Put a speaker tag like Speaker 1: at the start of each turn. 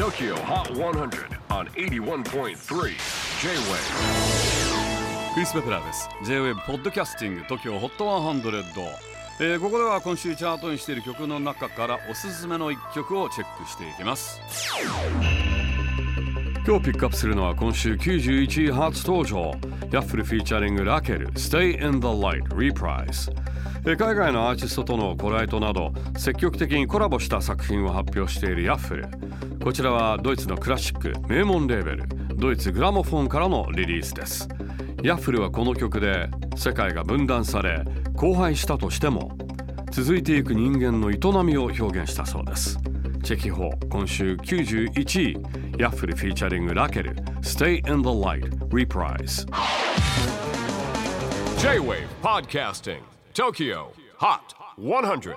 Speaker 1: TOKYO HOT 100 on 81.3 J-WAVE
Speaker 2: クリス・ベプラーです。J-WAVE ポッドキャスティング TOKYO HOT 100、えーここでは今週チャートにしている曲の中からおすすめの一曲をチェックしていきます。今日ピックアップするのは今週91位初登場。ヤッフルフィーチャリングラケル Stay in the Light Reprise 海外のアーティストとのコライトなど積極的にコラボした作品を発表しているヤッフル。こちらはドイツのクラシック名門レーベルドイツグラモフォンからのリリースです。ヤッフルはこの曲で世界が分断され荒廃したとしても続いていく人間の営みを表現したそうです。チェキホー今週91位。ヤッフルフィーチャリングラケル Stay in the Light Reprise
Speaker 1: J-WAVE PODCASTING TOKYO HOT 100